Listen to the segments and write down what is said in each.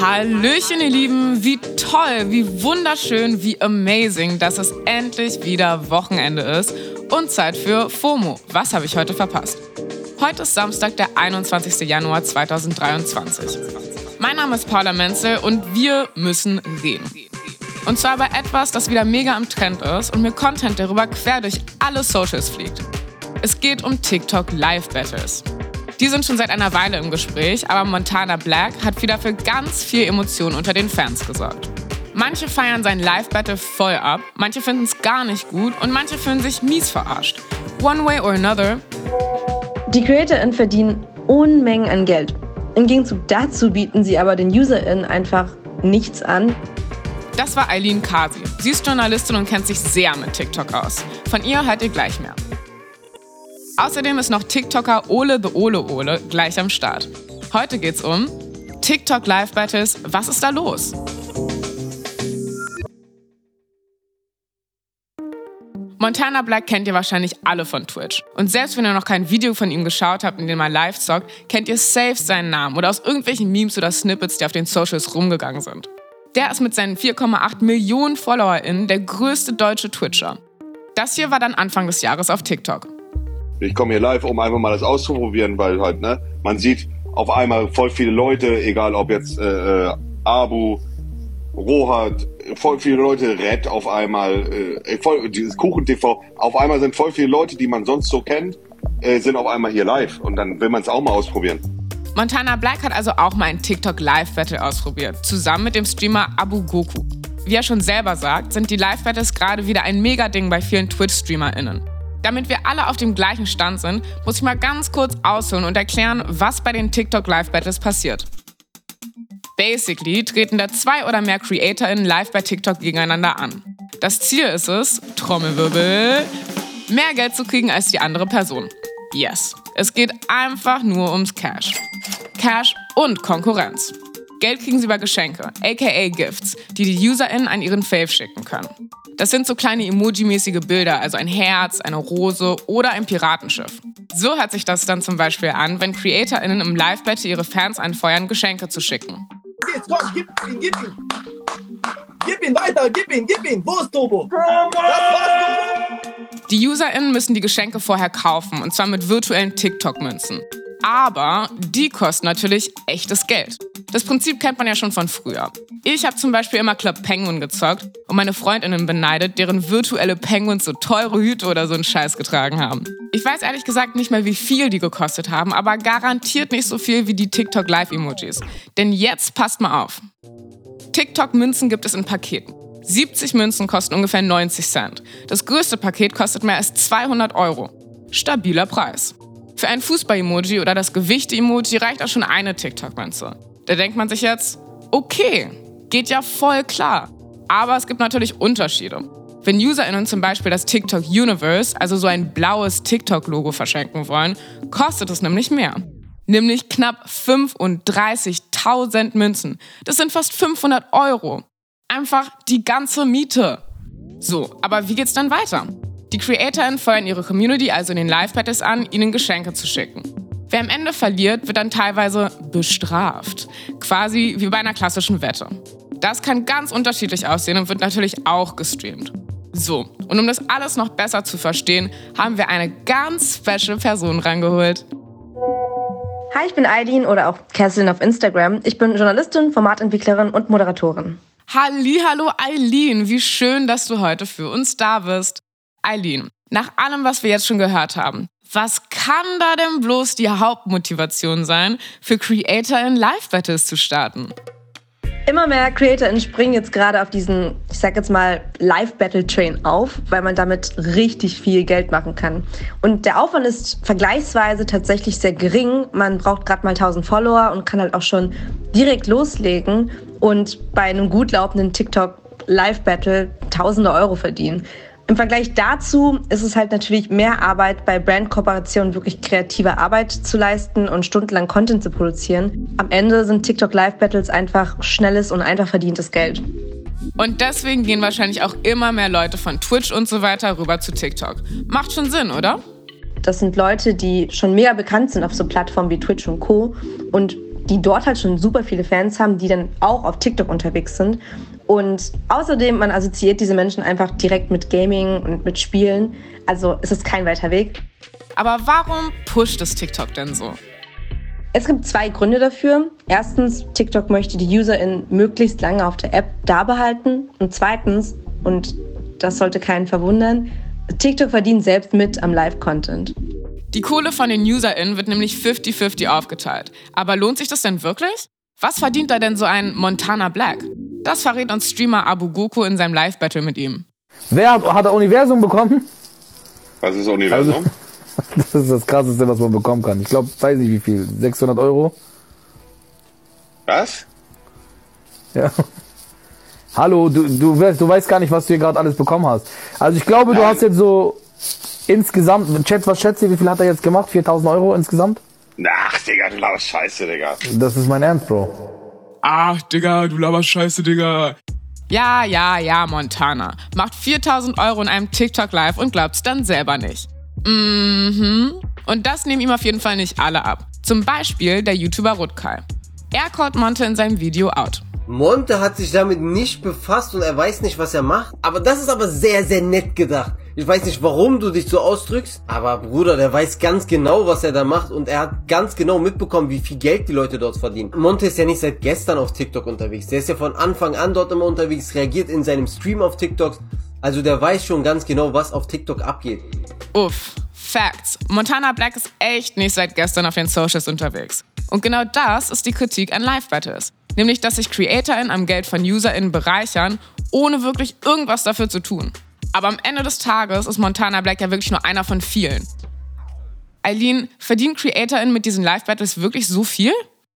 Hallöchen, ihr Lieben. Wie toll, wie wunderschön, wie amazing, dass es endlich wieder Wochenende ist und Zeit für FOMO. Was habe ich heute verpasst? Heute ist Samstag, der 21. Januar 2023. Mein Name ist Paula Menzel und wir müssen reden. Und zwar über etwas, das wieder mega im Trend ist und mir Content darüber quer durch alle Socials fliegt. Es geht um TikTok Live Battles. Die sind schon seit einer Weile im Gespräch, aber Montana Black hat wieder für ganz viel Emotionen unter den Fans gesorgt. Manche feiern sein Live-Battle voll ab, manche finden es gar nicht gut und manche fühlen sich mies verarscht. One way or another. Die CreatorInnen verdienen Unmengen an Geld. Im Gegenzug dazu bieten sie aber den UserInnen einfach nichts an. Das war Eileen Kasi. Sie ist Journalistin und kennt sich sehr mit TikTok aus. Von ihr hört ihr gleich mehr. Außerdem ist noch TikToker Ole the Ole Ole gleich am Start. Heute geht's um TikTok Live Battles. Was ist da los? Montana Black kennt ihr wahrscheinlich alle von Twitch. Und selbst wenn ihr noch kein Video von ihm geschaut habt, in dem er live zockt, kennt ihr safe seinen Namen oder aus irgendwelchen Memes oder Snippets, die auf den Socials rumgegangen sind. Der ist mit seinen 4,8 Millionen FollowerInnen der größte deutsche Twitcher. Das hier war dann Anfang des Jahres auf TikTok. Ich komme hier live, um einfach mal das auszuprobieren, weil halt, ne, man sieht auf einmal voll viele Leute, egal ob jetzt äh, äh Abu, Rohat, voll viele Leute, Red auf einmal, äh, voll, dieses Kuchen-TV, auf einmal sind voll viele Leute, die man sonst so kennt, äh, sind auf einmal hier live und dann will man es auch mal ausprobieren. Montana Black hat also auch mal ein TikTok Live Battle ausprobiert, zusammen mit dem Streamer Abu Goku. Wie er schon selber sagt, sind die Live Battles gerade wieder ein Mega-Ding bei vielen Twitch-StreamerInnen. Damit wir alle auf dem gleichen Stand sind, muss ich mal ganz kurz ausholen und erklären, was bei den TikTok Live Battles passiert. Basically treten da zwei oder mehr CreatorInnen live bei TikTok gegeneinander an. Das Ziel ist es, Trommelwirbel, mehr Geld zu kriegen als die andere Person. Yes, es geht einfach nur ums Cash. Cash und Konkurrenz. Geld kriegen sie über Geschenke, aka Gifts, die die UserInnen an ihren Fave schicken können. Das sind so kleine Emoji-mäßige Bilder, also ein Herz, eine Rose oder ein Piratenschiff. So hört sich das dann zum Beispiel an, wenn CreatorInnen im Live-Battle ihre Fans anfeuern, Geschenke zu schicken. Jetzt komm, gib ihn, gib ihn. Gib ihn weiter, gib ihn, gib ihn. Wo ist Turbo? Das war's, Turbo. Die UserInnen müssen die Geschenke vorher kaufen, und zwar mit virtuellen TikTok-Münzen. Aber die kosten natürlich echtes Geld. Das Prinzip kennt man ja schon von früher. Ich habe zum Beispiel immer Club Penguin gezockt und meine Freundinnen beneidet, deren virtuelle Penguins so teure Hüte oder so einen Scheiß getragen haben. Ich weiß ehrlich gesagt nicht mehr, wie viel die gekostet haben, aber garantiert nicht so viel wie die TikTok Live-Emojis. Denn jetzt passt mal auf. TikTok-Münzen gibt es in Paketen. 70 Münzen kosten ungefähr 90 Cent. Das größte Paket kostet mehr als 200 Euro. Stabiler Preis. Für ein Fußball-Emoji oder das Gewichte-Emoji reicht auch schon eine TikTok-Münze. Da denkt man sich jetzt, okay, geht ja voll klar. Aber es gibt natürlich Unterschiede. Wenn UserInnen zum Beispiel das TikTok Universe, also so ein blaues TikTok-Logo verschenken wollen, kostet es nämlich mehr. Nämlich knapp 35.000 Münzen. Das sind fast 500 Euro. Einfach die ganze Miete. So, aber wie geht's dann weiter? Die CreatorInnen feuern ihre Community also in den Live-Battles an, ihnen Geschenke zu schicken. Wer am Ende verliert, wird dann teilweise bestraft. Quasi wie bei einer klassischen Wette. Das kann ganz unterschiedlich aussehen und wird natürlich auch gestreamt. So, und um das alles noch besser zu verstehen, haben wir eine ganz special Person rangeholt. Hi, ich bin Eileen oder auch Kesselin auf Instagram. Ich bin Journalistin, Formatentwicklerin und Moderatorin. Hallo, Eileen, wie schön, dass du heute für uns da bist. Eileen, nach allem, was wir jetzt schon gehört haben, was kann da denn bloß die Hauptmotivation sein, für Creator in Live-Battles zu starten? Immer mehr CreatorInnen springen jetzt gerade auf diesen, ich sag jetzt mal, Live-Battle-Train auf, weil man damit richtig viel Geld machen kann. Und der Aufwand ist vergleichsweise tatsächlich sehr gering. Man braucht gerade mal 1000 Follower und kann halt auch schon direkt loslegen und bei einem gut laufenden TikTok Live-Battle tausende Euro verdienen. Im Vergleich dazu ist es halt natürlich mehr Arbeit, bei Brandkooperationen wirklich kreative Arbeit zu leisten und stundenlang Content zu produzieren. Am Ende sind TikTok Live Battles einfach schnelles und einfach verdientes Geld. Und deswegen gehen wahrscheinlich auch immer mehr Leute von Twitch und so weiter rüber zu TikTok. Macht schon Sinn, oder? Das sind Leute, die schon mega bekannt sind auf so Plattformen wie Twitch und Co. Und die dort halt schon super viele Fans haben, die dann auch auf TikTok unterwegs sind. Und außerdem, man assoziiert diese Menschen einfach direkt mit Gaming und mit Spielen. Also es ist kein weiter Weg. Aber warum pusht es TikTok denn so? Es gibt zwei Gründe dafür. Erstens, TikTok möchte die UserInnen möglichst lange auf der App da behalten. Und zweitens, und das sollte keinen verwundern, TikTok verdient selbst mit am Live-Content. Die Kohle von den UserInnen wird nämlich 50-50 aufgeteilt. Aber lohnt sich das denn wirklich? Was verdient da denn so ein Montana Black? Das verrät uns Streamer Abu Goku in seinem Live-Battle mit ihm. Wer hat, hat er Universum bekommen? Was ist Universum? Also, das ist das krasseste, was man bekommen kann. Ich glaube, weiß nicht wie viel. 600 Euro? Was? Ja. Hallo, du, du, weißt, du weißt gar nicht, was du hier gerade alles bekommen hast. Also ich glaube, du Nein. hast jetzt so insgesamt, Chat, was schätzt ihr, wie viel hat er jetzt gemacht? 4000 Euro insgesamt? Ach, Digga, du laberst Scheiße, Digga. Das ist mein Ernst, Bro. Ach, Digga, du laberst scheiße, Digga. Ja, ja, ja, Montana. Macht 4000 Euro in einem TikTok live und glaubt's dann selber nicht. Mhm. Und das nehmen ihm auf jeden Fall nicht alle ab. Zum Beispiel der YouTuber Rutkai. Er callt Monte in seinem Video out. Monte hat sich damit nicht befasst und er weiß nicht, was er macht. Aber das ist aber sehr, sehr nett gedacht. Ich weiß nicht, warum du dich so ausdrückst, aber Bruder, der weiß ganz genau, was er da macht und er hat ganz genau mitbekommen, wie viel Geld die Leute dort verdienen. Monte ist ja nicht seit gestern auf TikTok unterwegs. Der ist ja von Anfang an dort immer unterwegs, reagiert in seinem Stream auf TikToks. Also der weiß schon ganz genau, was auf TikTok abgeht. Uff, Facts. Montana Black ist echt nicht seit gestern auf den Socials unterwegs. Und genau das ist die Kritik an Live-Battles. Nämlich, dass sich CreatorInnen am Geld von UserInnen bereichern, ohne wirklich irgendwas dafür zu tun. Aber am Ende des Tages ist Montana Black ja wirklich nur einer von vielen. Eileen, verdienen CreatorInnen mit diesen Live-Battles wirklich so viel?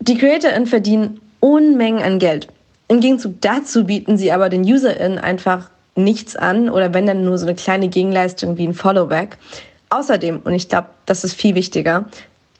Die CreatorInnen verdienen Unmengen an Geld. Im Gegenzug dazu bieten sie aber den UserInnen einfach nichts an oder wenn dann nur so eine kleine Gegenleistung wie ein Followback. Außerdem, und ich glaube, das ist viel wichtiger,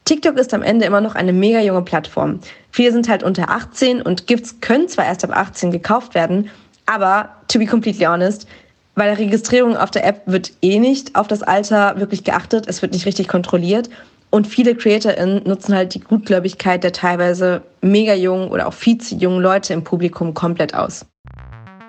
TikTok ist am Ende immer noch eine mega junge Plattform. Viele sind halt unter 18 und Gifts können zwar erst ab 18 gekauft werden, aber to be completely honest, bei der Registrierung auf der App wird eh nicht auf das Alter wirklich geachtet, es wird nicht richtig kontrolliert und viele CreatorInnen nutzen halt die Gutgläubigkeit der teilweise mega jungen oder auch viel zu jungen Leute im Publikum komplett aus.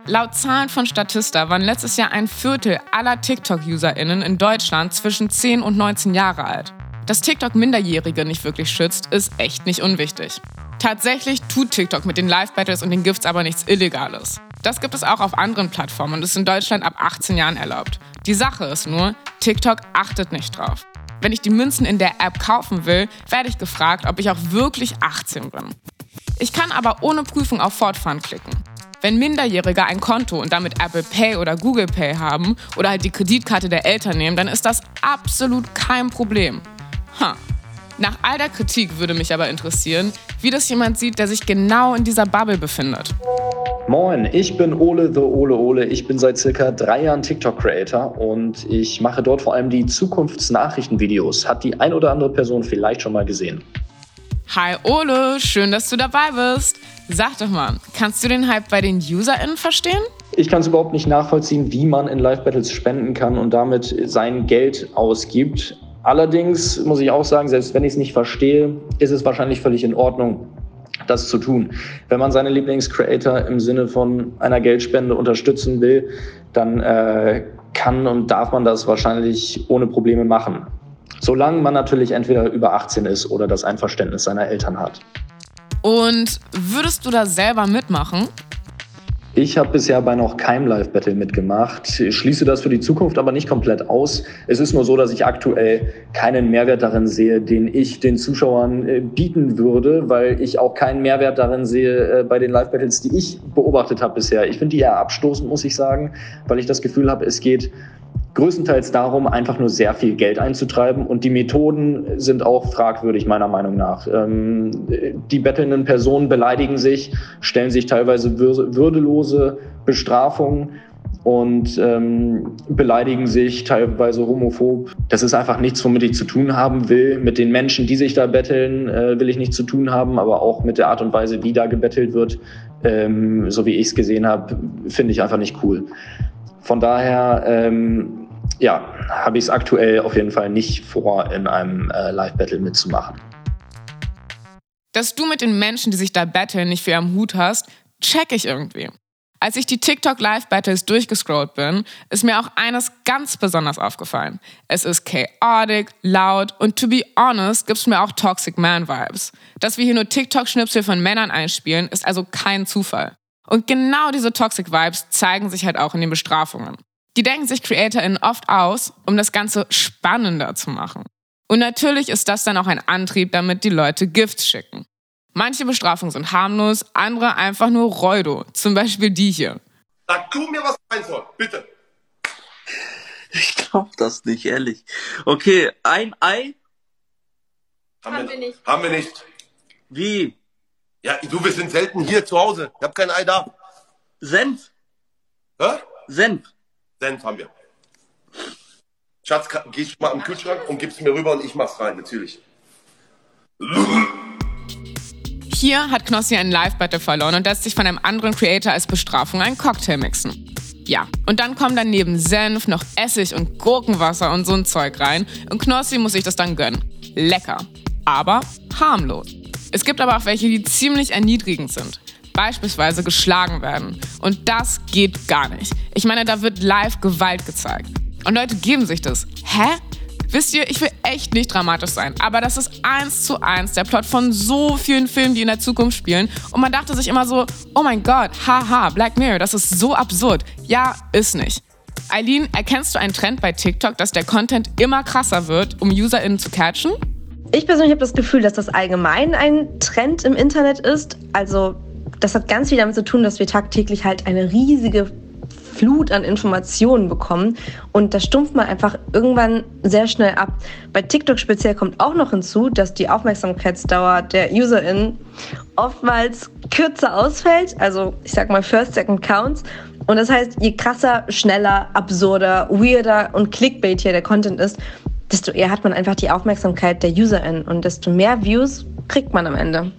Laut Zahlen von Statista waren letztes Jahr ein Viertel aller TikTok-UserInnen in Deutschland zwischen 10 und 19 Jahre alt. Dass TikTok Minderjährige nicht wirklich schützt, ist echt nicht unwichtig. Tatsächlich tut TikTok mit den Live-Battles und den Gifts aber nichts Illegales. Das gibt es auch auf anderen Plattformen und ist in Deutschland ab 18 Jahren erlaubt. Die Sache ist nur, TikTok achtet nicht drauf. Wenn ich die Münzen in der App kaufen will, werde ich gefragt, ob ich auch wirklich 18 bin. Ich kann aber ohne Prüfung auf Fortfahren klicken. Wenn Minderjährige ein Konto und damit Apple Pay oder Google Pay haben oder halt die Kreditkarte der Eltern nehmen, dann ist das absolut kein Problem. Ha. Nach all der Kritik würde mich aber interessieren, wie das jemand sieht, der sich genau in dieser Bubble befindet. Moin, ich bin Ole the Ole Ole. Ich bin seit circa drei Jahren TikTok-Creator und ich mache dort vor allem die Zukunftsnachrichtenvideos. Hat die ein oder andere Person vielleicht schon mal gesehen? Hi Ole, schön, dass du dabei bist. Sag doch mal, kannst du den Hype bei den UserInnen verstehen? Ich kann es überhaupt nicht nachvollziehen, wie man in Live-Battles spenden kann und damit sein Geld ausgibt. Allerdings muss ich auch sagen, selbst wenn ich es nicht verstehe, ist es wahrscheinlich völlig in Ordnung, das zu tun. Wenn man seine Lieblingscreator im Sinne von einer Geldspende unterstützen will, dann äh, kann und darf man das wahrscheinlich ohne Probleme machen. Solange man natürlich entweder über 18 ist oder das Einverständnis seiner Eltern hat. Und würdest du da selber mitmachen? Ich habe bisher bei noch keinem Live-Battle mitgemacht. Ich schließe das für die Zukunft aber nicht komplett aus. Es ist nur so, dass ich aktuell keinen Mehrwert darin sehe, den ich den Zuschauern äh, bieten würde, weil ich auch keinen Mehrwert darin sehe äh, bei den Live-Battles, die ich beobachtet habe bisher. Ich finde die eher abstoßend, muss ich sagen, weil ich das Gefühl habe, es geht größtenteils darum, einfach nur sehr viel Geld einzutreiben. Und die Methoden sind auch fragwürdig, meiner Meinung nach. Ähm, die bettelnden Personen beleidigen sich, stellen sich teilweise würdelose Bestrafungen und ähm, beleidigen sich teilweise homophob. Das ist einfach nichts, womit ich zu tun haben will. Mit den Menschen, die sich da betteln, äh, will ich nichts zu tun haben, aber auch mit der Art und Weise, wie da gebettelt wird, ähm, so wie ich es gesehen habe, finde ich einfach nicht cool. Von daher ähm, ja, habe ich es aktuell auf jeden Fall nicht vor, in einem äh, Live-Battle mitzumachen. Dass du mit den Menschen, die sich da battlen, nicht viel am Hut hast, check ich irgendwie. Als ich die TikTok Live Battles durchgescrollt bin, ist mir auch eines ganz besonders aufgefallen. Es ist chaotic, laut und to be honest gibt's mir auch Toxic Man Vibes. Dass wir hier nur TikTok-Schnipsel von Männern einspielen, ist also kein Zufall. Und genau diese Toxic Vibes zeigen sich halt auch in den Bestrafungen. Die denken sich CreatorInnen oft aus, um das Ganze spannender zu machen. Und natürlich ist das dann auch ein Antrieb, damit die Leute Gifts schicken. Manche Bestrafungen sind harmlos, andere einfach nur Reudo. Zum Beispiel die hier. Sag du mir, was sein soll, bitte. Ich glaub das nicht, ehrlich. Okay, ein Ei? Haben, haben wir, nicht. Haben wir nicht. Wie? Ja, du, wir sind selten hier zu Hause. Ich hab kein Ei da. Senf? Hä? Senf. Senf haben wir. Schatz, gehst mal im Kühlschrank und gibst mir rüber und ich mach's rein, natürlich. Hier hat Knossi einen Live-Battle verloren und lässt sich von einem anderen Creator als Bestrafung einen Cocktail mixen. Ja, und dann kommen dann neben Senf noch Essig und Gurkenwasser und so ein Zeug rein und Knossi muss sich das dann gönnen. Lecker, aber harmlos. Es gibt aber auch welche, die ziemlich erniedrigend sind. Beispielsweise geschlagen werden. Und das geht gar nicht. Ich meine, da wird live Gewalt gezeigt. Und Leute geben sich das. Hä? Wisst ihr, ich will echt nicht dramatisch sein, aber das ist eins zu eins der Plot von so vielen Filmen, die in der Zukunft spielen. Und man dachte sich immer so, oh mein Gott, haha, Black Mirror, das ist so absurd. Ja, ist nicht. Eileen, erkennst du einen Trend bei TikTok, dass der Content immer krasser wird, um UserInnen zu catchen? Ich persönlich habe das Gefühl, dass das allgemein ein Trend im Internet ist. Also das hat ganz viel damit zu tun, dass wir tagtäglich halt eine riesige Flut an Informationen bekommen und das stumpft man einfach irgendwann sehr schnell ab. Bei TikTok speziell kommt auch noch hinzu, dass die Aufmerksamkeitsdauer der UserInnen oftmals kürzer ausfällt, also ich sag mal First, Second Counts. Und das heißt, je krasser, schneller, absurder, weirder und clickbaitier der Content ist, desto eher hat man einfach die Aufmerksamkeit der UserInnen und desto mehr Views kriegt man am Ende.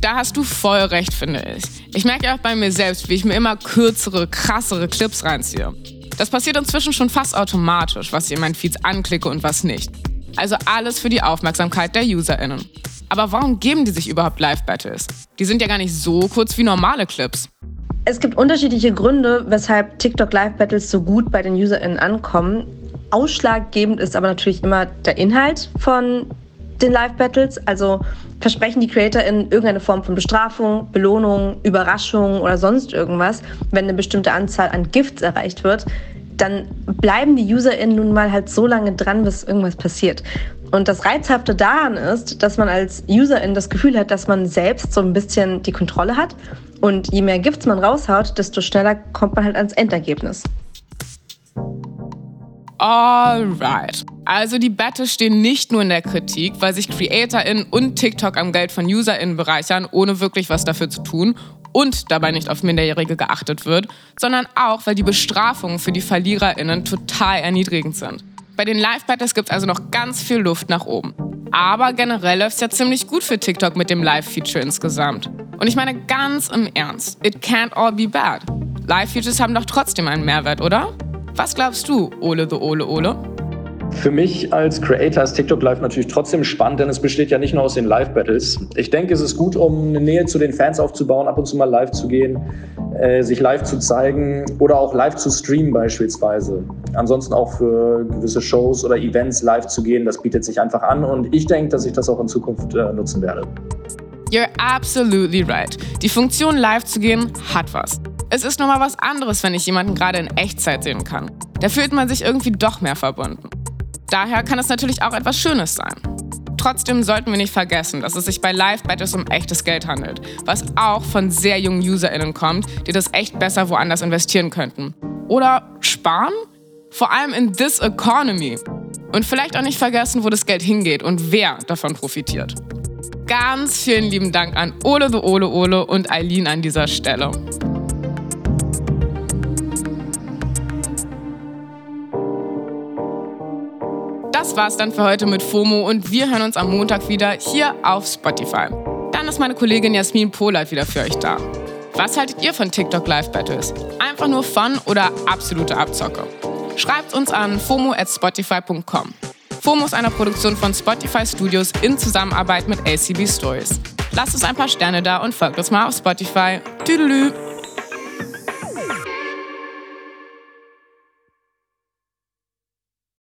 Da hast du voll recht, finde ich. Ich merke auch bei mir selbst, wie ich mir immer kürzere, krassere Clips reinziehe. Das passiert inzwischen schon fast automatisch, was ich in meinen Feeds anklicke und was nicht. Also alles für die Aufmerksamkeit der UserInnen. Aber warum geben die sich überhaupt Live-Battles? Die sind ja gar nicht so kurz wie normale Clips. Es gibt unterschiedliche Gründe, weshalb TikTok Live-Battles so gut bei den UserInnen ankommen. Ausschlaggebend ist aber natürlich immer der Inhalt von den Live-Battles. Also versprechen die CreatorInnen irgendeine Form von Bestrafung, Belohnung, Überraschung oder sonst irgendwas, wenn eine bestimmte Anzahl an Gifts erreicht wird, dann bleiben die UserInnen nun mal halt so lange dran, bis irgendwas passiert. Und das Reizhafte daran ist, dass man als Userin das Gefühl hat, dass man selbst so ein bisschen die Kontrolle hat. Und je mehr Gifts man raushaut, desto schneller kommt man halt ans Endergebnis. Alright. Also die Battles stehen nicht nur in der Kritik, weil sich CreatorInnen und TikTok am Geld von UserInnen bereichern, ohne wirklich was dafür zu tun und dabei nicht auf Minderjährige geachtet wird, sondern auch, weil die Bestrafungen für die VerliererInnen total erniedrigend sind. Bei den Live-Battles gibt es also noch ganz viel Luft nach oben. Aber generell läuft es ja ziemlich gut für TikTok mit dem Live-Feature insgesamt. Und ich meine ganz im Ernst, it can't all be bad. Live-Features haben doch trotzdem einen Mehrwert, oder? Was glaubst du, Ole the Ole Ole? Für mich als Creator ist TikTok Live natürlich trotzdem spannend, denn es besteht ja nicht nur aus den Live-Battles. Ich denke, es ist gut, um eine Nähe zu den Fans aufzubauen, ab und zu mal live zu gehen, äh, sich live zu zeigen oder auch live zu streamen beispielsweise. Ansonsten auch für gewisse Shows oder Events live zu gehen, das bietet sich einfach an und ich denke, dass ich das auch in Zukunft äh, nutzen werde. You're absolutely right. Die Funktion live zu gehen hat was. Es ist nochmal was anderes, wenn ich jemanden gerade in Echtzeit sehen kann. Da fühlt man sich irgendwie doch mehr verbunden. Daher kann es natürlich auch etwas Schönes sein. Trotzdem sollten wir nicht vergessen, dass es sich bei Live-Battles um echtes Geld handelt, was auch von sehr jungen UserInnen kommt, die das echt besser woanders investieren könnten. Oder sparen? Vor allem in this economy. Und vielleicht auch nicht vergessen, wo das Geld hingeht und wer davon profitiert. Ganz vielen lieben Dank an Ole the Ole Ole und Eileen an dieser Stelle. Das war's dann für heute mit FOMO und wir hören uns am Montag wieder hier auf Spotify. Dann ist meine Kollegin Jasmin Polat wieder für euch da. Was haltet ihr von TikTok Live Battles? Einfach nur Fun oder absolute Abzocke? Schreibt uns an fomo at spotify.com. FOMO ist eine Produktion von Spotify Studios in Zusammenarbeit mit ACB Stories. Lasst uns ein paar Sterne da und folgt uns mal auf Spotify. Tüdelü!